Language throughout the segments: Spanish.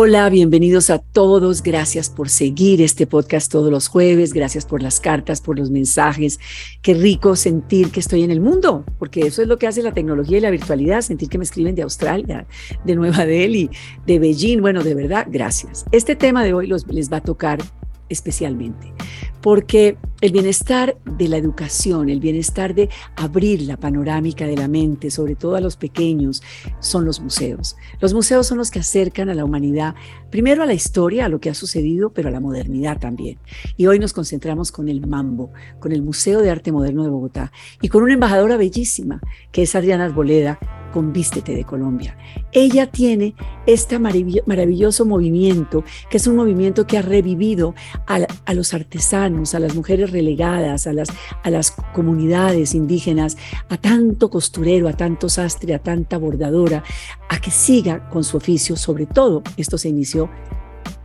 Hola, bienvenidos a todos. Gracias por seguir este podcast todos los jueves. Gracias por las cartas, por los mensajes. Qué rico sentir que estoy en el mundo, porque eso es lo que hace la tecnología y la virtualidad, sentir que me escriben de Australia, de Nueva Delhi, de Beijing. Bueno, de verdad, gracias. Este tema de hoy los, les va a tocar especialmente, porque el bienestar de la educación, el bienestar de abrir la panorámica de la mente, sobre todo a los pequeños, son los museos. Los museos son los que acercan a la humanidad, primero a la historia, a lo que ha sucedido, pero a la modernidad también. Y hoy nos concentramos con el Mambo, con el Museo de Arte Moderno de Bogotá, y con una embajadora bellísima, que es Adriana Arboleda, con Vístete de Colombia. Ella tiene este maravilloso movimiento, que es un movimiento que ha revivido a, los artesanos, a las mujeres relegadas, a las, a las comunidades indígenas, a tanto costurero, a tanto sastre, a tanta bordadora, a que siga con su oficio. Sobre todo, esto se inició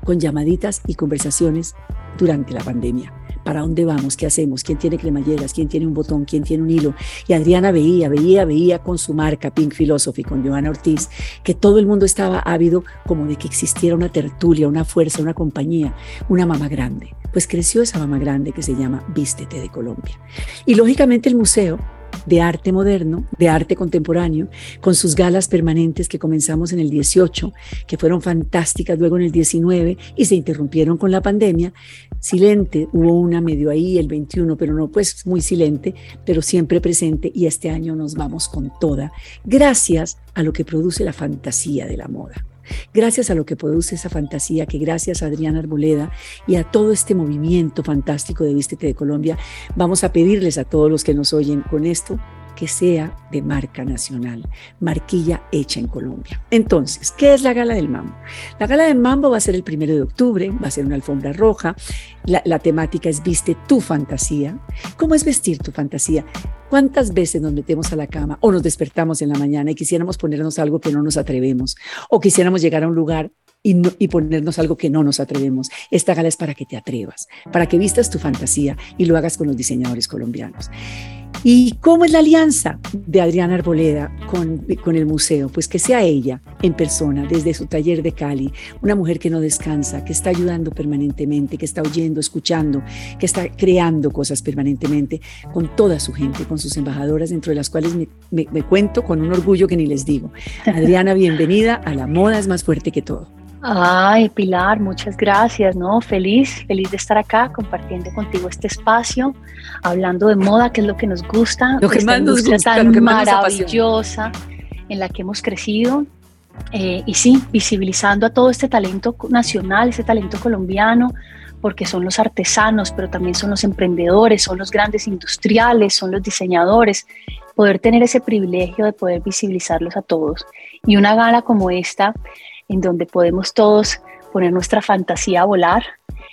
con llamaditas y conversaciones durante la pandemia para dónde vamos, qué hacemos, quién tiene cremalleras, quién tiene un botón, quién tiene un hilo. Y Adriana veía, veía, veía con su marca Pink Philosophy, con Joana Ortiz, que todo el mundo estaba ávido como de que existiera una tertulia, una fuerza, una compañía, una mamá grande. Pues creció esa mamá grande que se llama Vístete de Colombia. Y lógicamente el museo de arte moderno, de arte contemporáneo, con sus galas permanentes que comenzamos en el 18, que fueron fantásticas luego en el 19 y se interrumpieron con la pandemia. Silente, hubo una medio ahí el 21, pero no pues muy silente, pero siempre presente y este año nos vamos con toda, gracias a lo que produce la fantasía de la moda. Gracias a lo que produce esa fantasía, que gracias a Adriana Arboleda y a todo este movimiento fantástico de Vístete de Colombia, vamos a pedirles a todos los que nos oyen con esto que sea de marca nacional, marquilla hecha en Colombia. Entonces, ¿qué es la Gala del Mambo? La Gala del Mambo va a ser el primero de octubre, va a ser una alfombra roja, la, temática es Viste tu fantasía. ¿Cómo es vestir tu fantasía? ¿Cuántas veces nos metemos a la cama o nos despertamos en la mañana y quisiéramos ponernos algo que no nos atrevemos o quisiéramos llegar a un lugar y, y, ponernos algo que no nos atrevemos. Esta gala es para que te atrevas, para que vistas tu fantasía y lo hagas con los diseñadores colombianos. ¿Y cómo es la alianza de Adriana Arboleda con, con, el museo? Pues que sea ella en persona, desde su taller de Cali, una mujer que no descansa, que está ayudando permanentemente, que está oyendo, escuchando, que está creando cosas permanentemente con toda su gente, con sus embajadoras, dentro de las cuales me, me cuento con un orgullo que ni les digo. Adriana, bienvenida a La Moda es más fuerte que todo. Ay, Pilar, muchas gracias, ¿no? Feliz, feliz de estar acá compartiendo contigo este espacio, hablando de moda, que es lo que nos gusta, lo que más nos gusta, tan maravillosa en la que hemos crecido. Eh, y sí, visibilizando a todo este talento nacional, este talento colombiano, porque son los artesanos, pero también son los emprendedores, son los grandes industriales, son los diseñadores, poder tener ese privilegio de poder visibilizarlos a todos. Y una gala como esta, en donde podemos todos poner nuestra fantasía a volar.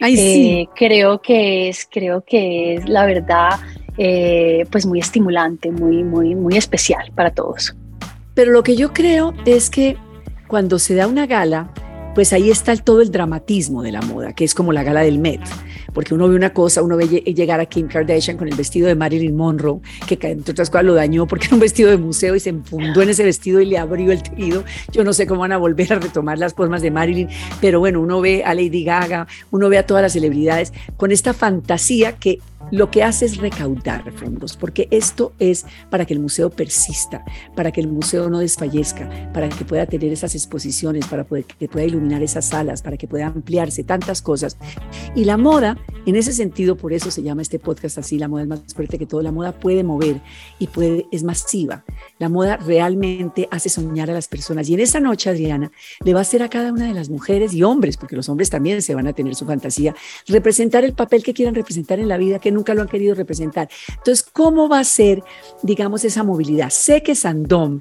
Eh, creo que es, creo que es la verdad, eh, pues muy estimulante, muy, muy, muy especial para todos. Pero lo que yo creo es que cuando se da una gala, pues ahí está todo el dramatismo de la moda, que es como la gala del Met porque uno ve una cosa, uno ve llegar a Kim Kardashian con el vestido de Marilyn Monroe, que entre otras cosas lo dañó porque era un vestido de museo y se enfundó en ese vestido y le abrió el tejido. Yo no sé cómo van a volver a retomar las formas de Marilyn, pero bueno, uno ve a Lady Gaga, uno ve a todas las celebridades con esta fantasía que lo que hace es recaudar fondos, porque esto es para que el museo persista, para que el museo no desfallezca, para que pueda tener esas exposiciones, para poder, que pueda iluminar esas salas, para que pueda ampliarse tantas cosas. Y la moda, en ese sentido, por eso se llama este podcast así, la moda es más fuerte que todo, la moda puede mover y puede, es masiva. La moda realmente hace soñar a las personas. Y en esa noche, Adriana, le va a hacer a cada una de las mujeres y hombres, porque los hombres también se van a tener su fantasía, representar el papel que quieran representar en la vida, que nunca lo han querido representar. Entonces, ¿cómo va a ser, digamos, esa movilidad? Sé que Sandom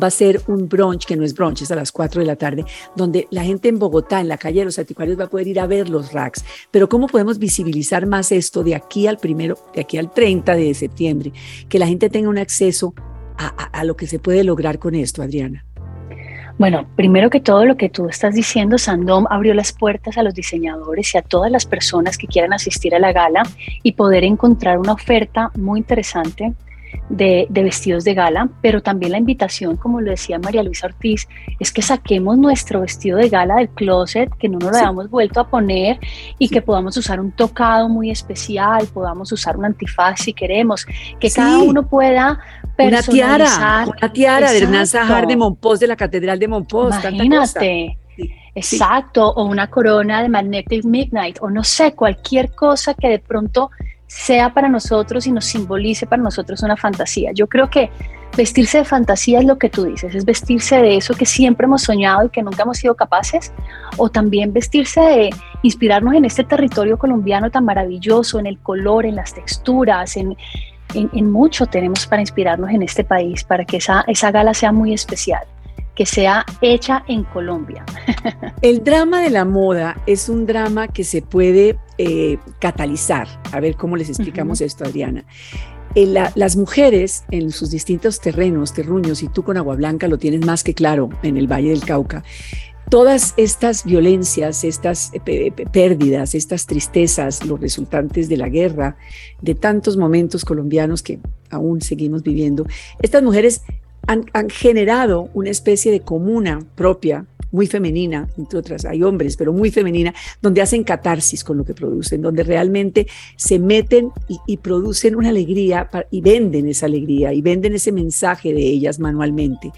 va a ser un brunch, que no es brunch, es a las 4 de la tarde, donde la gente en Bogotá, en la calle de los anticuarios, va a poder ir a ver los racks. Pero ¿cómo podemos visibilizar más esto de aquí al primero, de aquí al 30 de septiembre? Que la gente tenga un acceso a, a lo que se puede lograr con esto, Adriana. Bueno, primero que todo lo que tú estás diciendo, Sandom abrió las puertas a los diseñadores y a todas las personas que quieran asistir a la gala y poder encontrar una oferta muy interesante de, vestidos de gala, pero también la invitación, como lo decía María Luisa Ortiz, es que saquemos nuestro vestido de gala del closet, que no nos lo hayamos vuelto a poner y que podamos usar un tocado muy especial, podamos usar un antifaz si queremos, que cada uno pueda una tiara, una tiara de Hernán Sajar de Monpós, de la Catedral de Monpós. Imagínate. Exacto, o una corona de Magnetic Midnight, o no sé, cualquier cosa que de pronto sea para nosotros y nos simbolice para nosotros una fantasía. Yo creo que vestirse de fantasía es lo que tú dices, es vestirse de eso que siempre hemos soñado y que nunca hemos sido capaces, o también vestirse de inspirarnos en este territorio colombiano tan maravilloso, en el color, en las texturas, en, en, mucho tenemos para inspirarnos en este país, para que esa, esa gala sea muy especial que sea hecha en Colombia. El drama de la moda es un drama que se puede eh, catalizar. A ver cómo les explicamos esto, Adriana. Eh, las mujeres en sus distintos terrenos, terruños, y tú con Agua Blanca lo tienes más que claro en el Valle del Cauca, todas estas violencias, estas eh, pérdidas, estas tristezas, los resultantes de la guerra, de tantos momentos colombianos que aún seguimos viviendo, estas mujeres han, generado una especie de comuna propia, muy femenina, entre otras, hay hombres, pero muy femenina, donde hacen catarsis con lo que producen, donde realmente se meten y, producen una alegría y venden esa alegría y venden ese mensaje de ellas manualmente.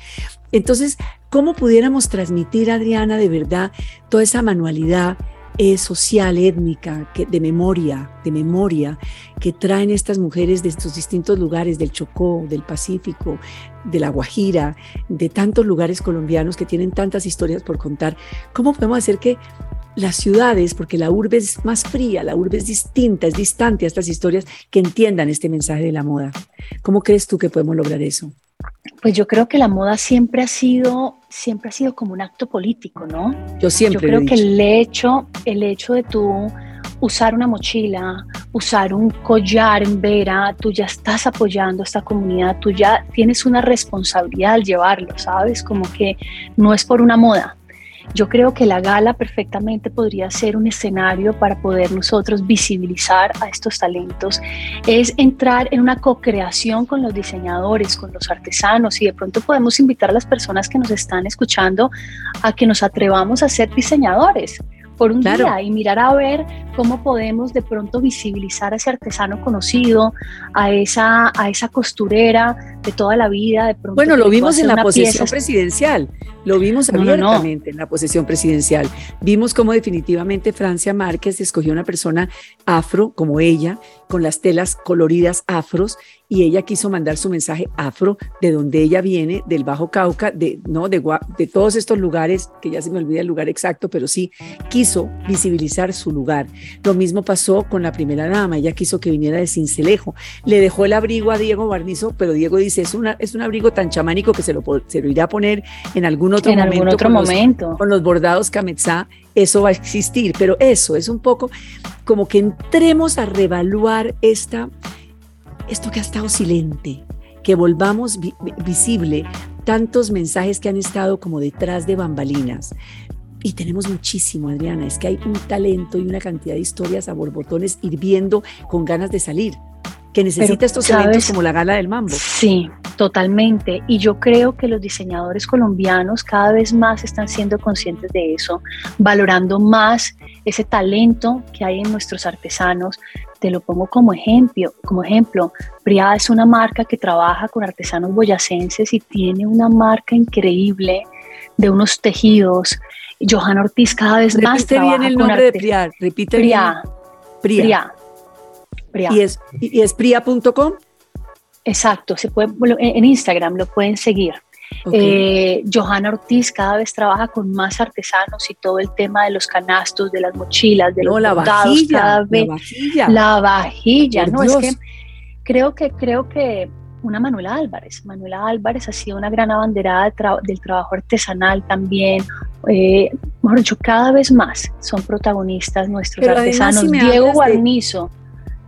Entonces, ¿cómo pudiéramos transmitir, Adriana, de verdad toda esa manualidad? Social, étnica, que, de memoria, de memoria, que traen estas mujeres de estos distintos lugares, del Chocó, del Pacífico, de la Guajira, de tantos lugares colombianos que tienen tantas historias por contar. ¿Cómo podemos hacer que las ciudades, porque la urbe es más fría, la urbe es distinta, es distante a estas historias, que entiendan este mensaje de la moda? ¿Cómo crees tú que podemos lograr eso? Pues yo creo que la moda siempre ha sido, siempre ha sido como un acto político, ¿no? Yo siempre. Yo creo que el hecho, el hecho de tú usar una mochila, usar un collar en vera, tú ya estás apoyando a esta comunidad, tú ya tienes una responsabilidad al llevarlo, ¿sabes? Como que no es por una moda, yo creo que la gala perfectamente podría ser un escenario para poder nosotros visibilizar a estos talentos. Es entrar en una co-creación con los diseñadores, con los artesanos y de pronto podemos invitar a las personas que nos están escuchando a que nos atrevamos a ser diseñadores por un día y mirar a ver cómo podemos de pronto visibilizar a ese artesano conocido, a esa, a esa costurera de toda la vida. De pronto bueno, lo vimos en la posesión presidencial, lo vimos abiertamente en la posesión presidencial. Vimos cómo definitivamente Francia Márquez escogió una persona afro como ella, con las telas coloridas afros, y ella quiso mandar su mensaje afro de donde ella viene, del Bajo Cauca, de, ¿no? de, de todos estos lugares, que ya se me olvida el lugar exacto, pero sí quiso visibilizar su lugar. Lo mismo pasó con la primera dama, ella quiso que viniera de Cincelejo. Le dejó el abrigo a Diego Barnizo, pero Diego dice, es, una, es un abrigo tan chamánico que se lo, se lo irá a poner en algún otro en momento. Algún otro con momento. Los, con los bordados Kametsá, eso va a existir, pero eso es un poco como que entremos a revaluar esta esto que ha estado silente, que volvamos visible tantos mensajes que han estado como detrás de bambalinas. Y tenemos muchísimo, Adriana, es que hay un talento y una cantidad de historias a borbotones hirviendo con ganas de salir que necesita estos eventos como la gala del mambo. Sí, totalmente. Y yo creo que los diseñadores colombianos cada vez más están siendo conscientes de eso, valorando más ese talento que hay en nuestros artesanos. Te lo pongo como ejemplo. Como ejemplo, Priada es una marca que trabaja con artesanos boyacenses y tiene una marca increíble de unos tejidos. Johanna Ortiz cada vez más trabaja bien el nombre de Priada. Repite Priada. ¿Y es, y es pria.com? Exacto, se puede, en Instagram lo pueden seguir. Eh, Johanna Ortiz cada vez trabaja con más artesanos y todo el tema de los canastos, de las mochilas, de los la vajilla, la vajilla. La vajilla, no, es que creo que creo que una Manuela Álvarez. Manuela Álvarez ha sido una gran abanderada del trabajo artesanal también. Eh, mejor dicho, cada vez más son protagonistas nuestros artesanos. Diego Guarnizo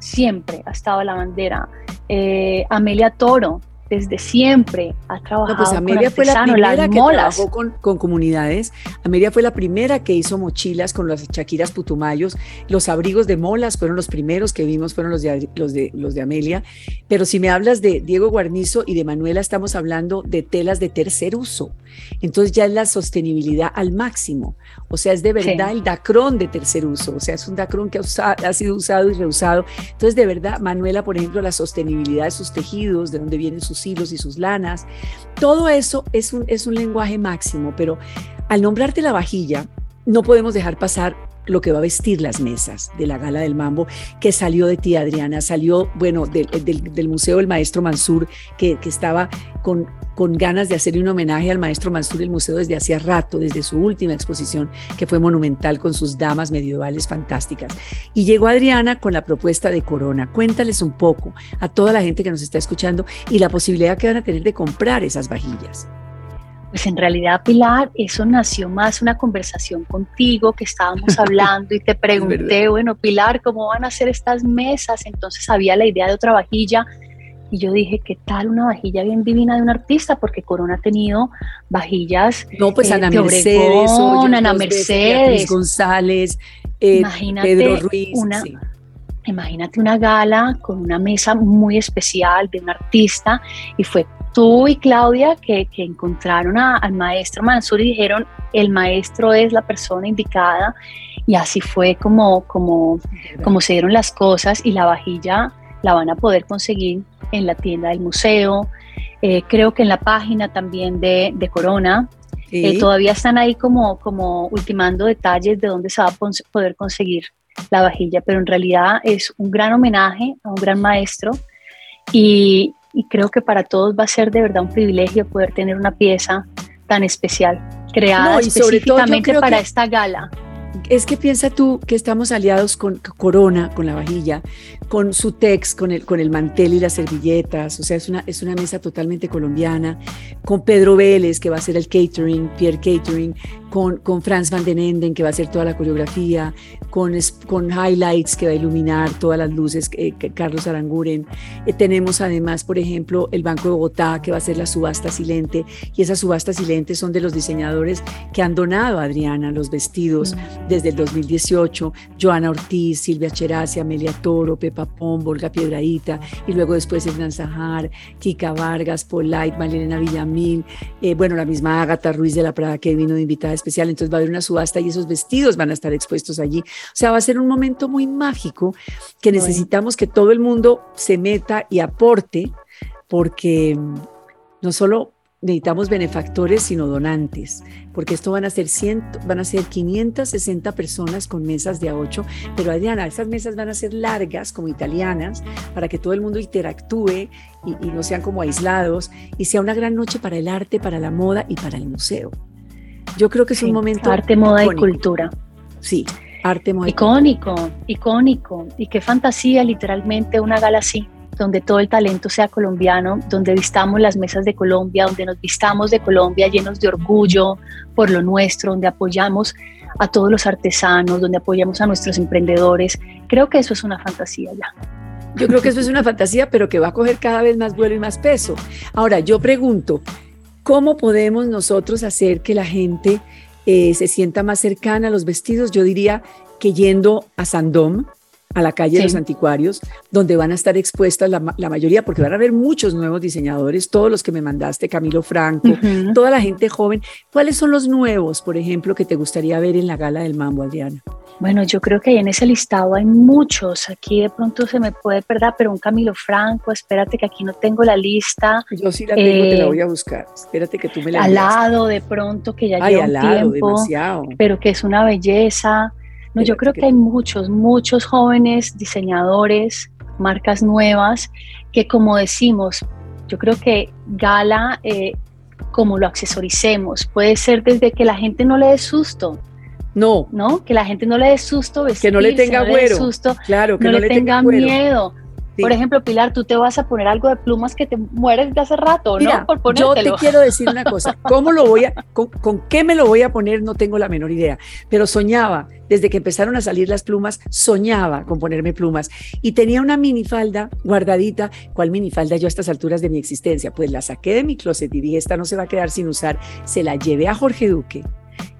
siempre ha estado la bandera. Eh, Amelia Toro, desde siempre ha trabajado pues Amelia con fue la primera que molas. trabajó con, con, comunidades. Amelia fue la primera que hizo mochilas con las chaquiras putumayos. Los abrigos de molas fueron los primeros que vimos, fueron los de, los de, los de Amelia. Pero si me hablas de Diego Guarnizo y de Manuela, estamos hablando de telas de tercer uso. Entonces ya es la sostenibilidad al máximo. O sea, es de verdad sí. el dacrón de tercer uso. O sea, es un dacrón que ha, usado, ha sido usado y reusado. Entonces, de verdad, Manuela, por ejemplo, la sostenibilidad de sus tejidos, de dónde vienen sus hilos y sus lanas, todo eso es un, es un lenguaje máximo, pero al nombrarte la vajilla, no podemos dejar pasar lo que va a vestir las mesas de la Gala del Mambo, que salió de ti, Adriana, salió, bueno, del, del, del Museo del Maestro Mansur, que, estaba con, con, ganas de hacerle un homenaje al Maestro Mansur el museo desde hacía rato, desde su última exposición, que fue monumental con sus damas medievales fantásticas. Y llegó Adriana con la propuesta de Corona. Cuéntales un poco a toda la gente que nos está escuchando y la posibilidad que van a tener de comprar esas vajillas. Pues en realidad, Pilar, eso nació más una conversación contigo que estábamos hablando y te pregunté, bueno, Pilar, ¿cómo van a hacer estas mesas? Entonces había la idea de otra vajilla y yo dije, ¿qué tal una vajilla bien divina de un artista? Porque Corona ha tenido vajillas. No, pues Ana eh, Mercedes, Obregón, Ana Mercedes, González, eh, imagínate Pedro Ruiz. Una, sí. Imagínate una gala con una mesa muy especial de un artista y fue tú y Claudia que, que encontraron a, al maestro Mansur y dijeron, el maestro es la persona indicada y así fue como, como, como se dieron las cosas y la vajilla la van a poder conseguir en la tienda del museo, eh, creo que en la página también de, de Corona. Sí. Eh, todavía están ahí como, como ultimando detalles de dónde se va a poder conseguir la vajilla, pero en realidad es un gran homenaje a un gran maestro y, y creo que para todos va a ser de verdad un privilegio poder tener una pieza tan especial, creada no, específicamente para esta gala. Es que piensa tú que estamos aliados con Corona, con la vajilla, con su tex, con el, con el mantel y las servilletas, o sea, es una, es una mesa totalmente colombiana, con Pedro Vélez, que va a hacer el catering, Pierre Catering, con, con Franz van den Enden, que va a hacer toda la coreografía, con, con highlights, que va a iluminar todas las luces, eh, Carlos Aranguren. Eh, tenemos además, por ejemplo, el Banco de Bogotá, que va a hacer la subasta silente, y esas subastas silentes son de los diseñadores que han donado a Adriana los vestidos mm. desde el 2018, Joana Ortiz, Silvia Cherasi, Amelia Toro, Pepa Pombo, Olga Piedraíta, y luego después Hernán Zahar, Kika Vargas, Polite, Marilena Villamil, eh, bueno, la misma Ágata Ruiz de la Prada que vino de invitada especial, entonces va a haber una subasta y esos vestidos van a estar expuestos allí. O sea, va a ser un momento muy mágico que necesitamos que todo el mundo se meta y aporte, porque no solo necesitamos benefactores, sino donantes, porque esto van a ser 100, van a ser 560 personas con mesas de a 8, pero Adriana, esas mesas van a ser largas, como italianas, para que todo el mundo interactúe y, y no sean como aislados, y sea una gran noche para el arte, para la moda y para el museo. Yo creo que es sí, un momento... Arte, moda icónico. y cultura. Sí, arte, moda Icónico, icónico. Y qué fantasía, literalmente, una gala así donde todo el talento sea colombiano, donde vistamos las mesas de Colombia, donde nos vistamos de Colombia llenos de orgullo por lo nuestro, donde apoyamos a todos los artesanos, donde apoyamos a nuestros emprendedores. Creo que eso es una fantasía ya. Yo creo que eso es una fantasía, pero que va a coger cada vez más vuelo y más peso. Ahora, yo pregunto, ¿cómo podemos nosotros hacer que la gente eh, se sienta más cercana a los vestidos? Yo diría que yendo a Sandom, a la calle sí. de los anticuarios, donde van a estar expuestas la, la, mayoría, porque van a haber muchos nuevos diseñadores, todos los que me mandaste, Camilo Franco, uh -huh. toda la gente joven. ¿Cuáles son los nuevos, por ejemplo, que te gustaría ver en la gala del Mambo, Adriana? Bueno, yo creo que ahí en ese listado hay muchos. Aquí de pronto se me puede perder, pero un Camilo Franco, espérate que aquí no tengo la lista. Yo sí la tengo, eh, te la voy a buscar. Espérate que tú me la Al lado de pronto, que ya Ay, lleva lado, tiempo, demasiado. pero que es una belleza. No, yo creo que hay muchos, muchos jóvenes diseñadores, marcas nuevas, que como decimos, yo creo que Gala, eh, como lo accesoricemos, puede ser desde que la gente no le dé susto. No. ¿No? Que la gente no le dé susto vestirse, Que no le tenga no güero. Le susto, claro, que no, no le, le tenga, tenga miedo. Por ejemplo, Pilar, tú te vas a poner algo de plumas que te mueres de hace rato, ¿no? Por yo te quiero decir una cosa, ¿cómo lo voy a, con, qué me lo voy a poner? No tengo la menor idea, pero soñaba, desde que empezaron a salir las plumas, soñaba con ponerme plumas y tenía una minifalda guardadita. ¿Cuál minifalda yo a estas alturas de mi existencia? Pues la saqué de mi closet y dije, esta no se va a quedar sin usar. Se la llevé a Jorge Duque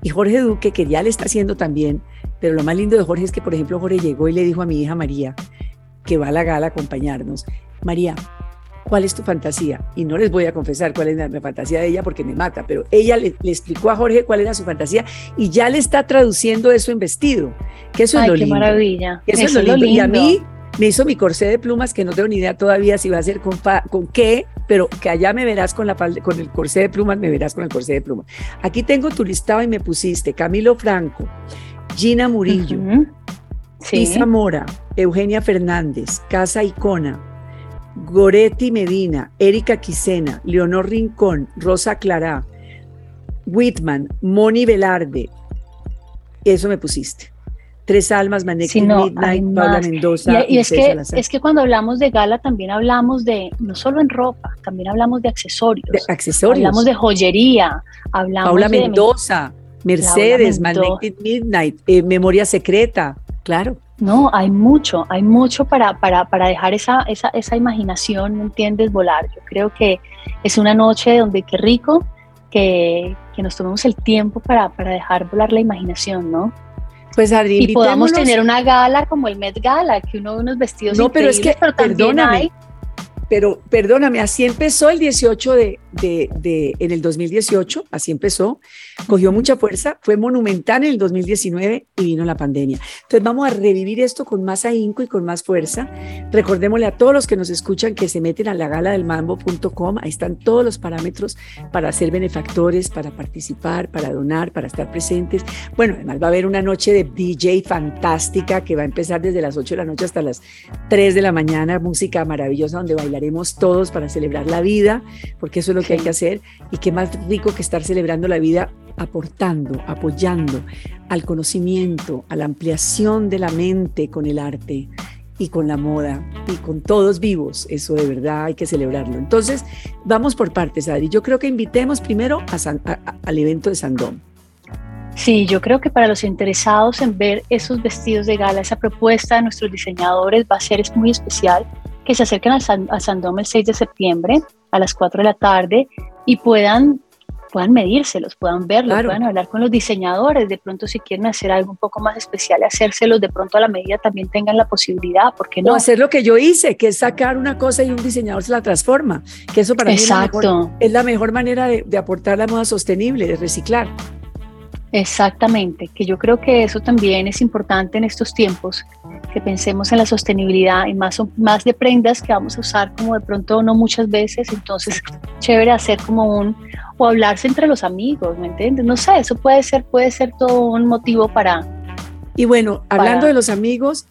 y Jorge Duque, que ya le está haciendo también, pero lo más lindo de Jorge es que, por ejemplo, Jorge llegó y le dijo a mi hija María, que va a la gala a acompañarnos, María, ¿cuál es tu fantasía? Y no les voy a confesar cuál es la, fantasía de ella porque me mata, pero ella le, explicó a Jorge cuál era su fantasía y ya le está traduciendo eso en vestido. Que eso es lo qué maravilla. Eso, es lo lindo. Y a mí me hizo mi corsé de plumas que no tengo ni idea todavía si va a ser con, con qué, pero que allá me verás con, la, con el corsé de plumas, me verás con el corsé de plumas. Aquí tengo tu listado y me pusiste Camilo Franco, Gina Murillo, Isa Mora, Eugenia Fernández, Casa Icona, Goretti Medina, Erika Quisena, Leonor Rincón, Rosa Clará, Whitman, Moni Velarde. Eso me pusiste. Tres Almas, Maneki Midnight, Paula Mendoza. Y, es, que, es que cuando hablamos de gala también hablamos de, no solo en ropa, también hablamos de accesorios. De accesorios. Hablamos de joyería, hablamos Paula de... Mendoza, Mercedes, Magnetic Midnight, eh, Memoria Secreta, claro. No, hay mucho, hay mucho para, para, para dejar esa, esa, esa, imaginación, ¿me entiendes? Volar. Yo creo que es una noche donde qué rico que, que nos tomemos el tiempo para, para, dejar volar la imaginación, ¿no? Pues Adri, y podamos tener una gala como el Met Gala, que uno ve unos vestidos no, pero es que, pero también perdóname, hay pero perdóname, así empezó el 18 de, de, de, en el 2018, así empezó, cogió mucha fuerza, fue monumental en el 2019 y vino la pandemia. Entonces vamos a revivir esto con más ahínco y con más fuerza. Recordémosle a todos los que nos escuchan que se meten a la gala del mambo.com, ahí están todos los parámetros para ser benefactores, para participar, para donar, para estar presentes. Bueno, además va a haber una noche de DJ fantástica que va a empezar desde las 8 de la noche hasta las 3 de la mañana, música maravillosa donde bailar haremos todos para celebrar la vida, porque eso es lo que hay que hacer. Y qué más rico que estar celebrando la vida aportando, apoyando al conocimiento, a la ampliación de la mente con el arte y con la moda y con todos vivos. Eso de verdad hay que celebrarlo. Entonces, vamos por partes, Adri. Yo creo que invitemos primero al evento de Sandón. Sí, yo creo que para los interesados en ver esos vestidos de gala, esa propuesta de nuestros diseñadores va a ser es muy especial que se acerquen a San, a el 6 de septiembre a las 4 de la tarde y puedan puedan medírselos, puedan verlos, puedan hablar con los diseñadores, de pronto si quieren hacer algo un poco más especial, hacérselos de pronto a la medida también tengan la posibilidad, porque no? O hacer lo que yo hice, que es sacar una cosa y un diseñador se la transforma, que eso para mí es la, mejor, es la mejor manera de, de aportar la moda sostenible, de reciclar. Exactamente, que yo creo que eso también es importante en estos tiempos, que pensemos en la sostenibilidad y más, más de prendas que vamos a usar como de pronto no muchas veces, entonces chévere hacer como un, o hablarse entre los amigos, ¿me entiendes? No sé, eso puede ser, puede ser todo un motivo para... Y bueno, hablando de los amigos,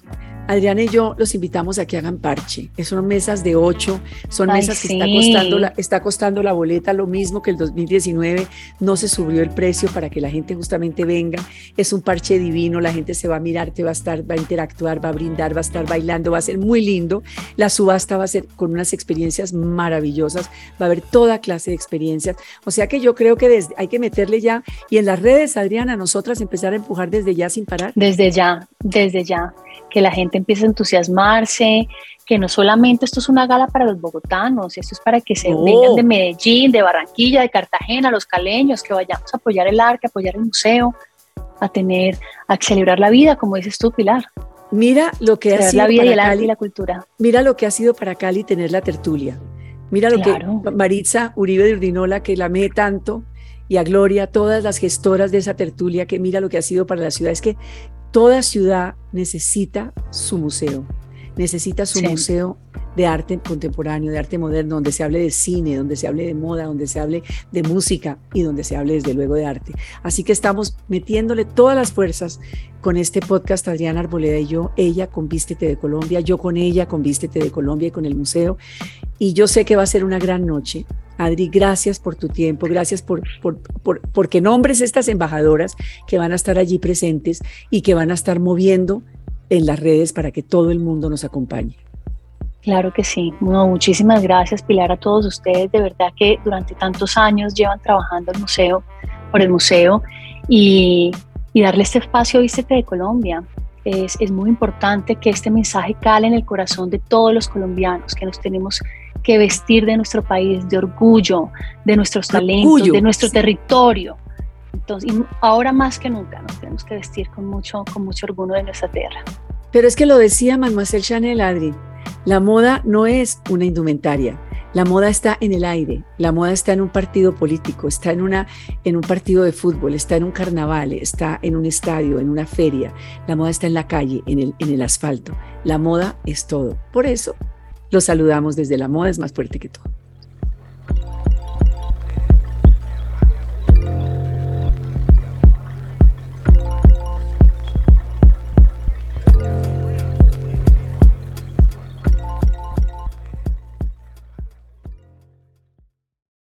Adriana y yo los invitamos a que hagan parche. Son mesas de ocho, son mesas que está, costando la, está costando la boleta lo mismo que el 2019. No se subió el precio para que la gente justamente venga. Es un parche divino, la gente se va a mirar, te va a estar, va a interactuar, va a brindar, va a estar bailando, va a ser muy lindo. La subasta va a ser con unas experiencias maravillosas, va a haber toda clase de experiencias. O sea que yo creo que desde, hay que meterle ya y en las redes, Adriana, nosotras empezar a empujar desde ya sin parar. Desde ya, desde ya que la gente empiece a entusiasmarse, que no solamente esto es una gala para los bogotanos, esto es para que se vengan de Medellín, de Barranquilla, de Cartagena, los caleños, que vayamos a apoyar el arte, a apoyar el museo, a tener, a celebrar la vida, como dices tú, Pilar. Mira lo que ha sido la vida y el arte y la cultura. Mira lo que ha sido para Cali tener la tertulia. Mira lo que Maritza Uribe de Urdinola, que la amé tanto, y a Gloria, todas las gestoras de esa tertulia, que mira lo que ha sido para la ciudad. Es que Toda ciudad necesita su museo, necesita su museo de arte contemporáneo, de arte moderno, donde se hable de cine, donde se hable de moda, donde se hable de música y donde se hable desde luego de arte. Así que estamos metiéndole todas las fuerzas con este podcast, Adriana Arboleda y yo, ella con Vístete de Colombia, yo con ella con Vístete de Colombia y con el museo. Y yo sé que va a ser una gran noche. Adri, gracias por tu tiempo, gracias por, por, por, porque nombres estas embajadoras que van a estar allí presentes y que van a estar moviendo en las redes para que todo el mundo nos acompañe. Claro que sí. muchísimas gracias, Pilar, a todos ustedes. De verdad que durante tantos años llevan trabajando el museo, por el museo, y, darle este espacio a Vístete de Colombia. Es, es, muy importante que este mensaje cale en el corazón de todos los colombianos, que nos tenemos que vestir de nuestro país, de orgullo, de nuestros talentos, de nuestro territorio. Entonces, y ahora más que nunca nos tenemos que vestir con mucho, con mucho orgullo de nuestra tierra. Pero es que lo decía Mademoiselle Chanel, Adri, la moda no es una indumentaria. La moda está en el aire, la moda está en un partido político, está en, una, en un partido de fútbol, está en un carnaval, está en un estadio, en una feria. La moda está en la calle, en el, en el asfalto. La moda es todo. Por eso los saludamos desde La Moda es más fuerte que todo.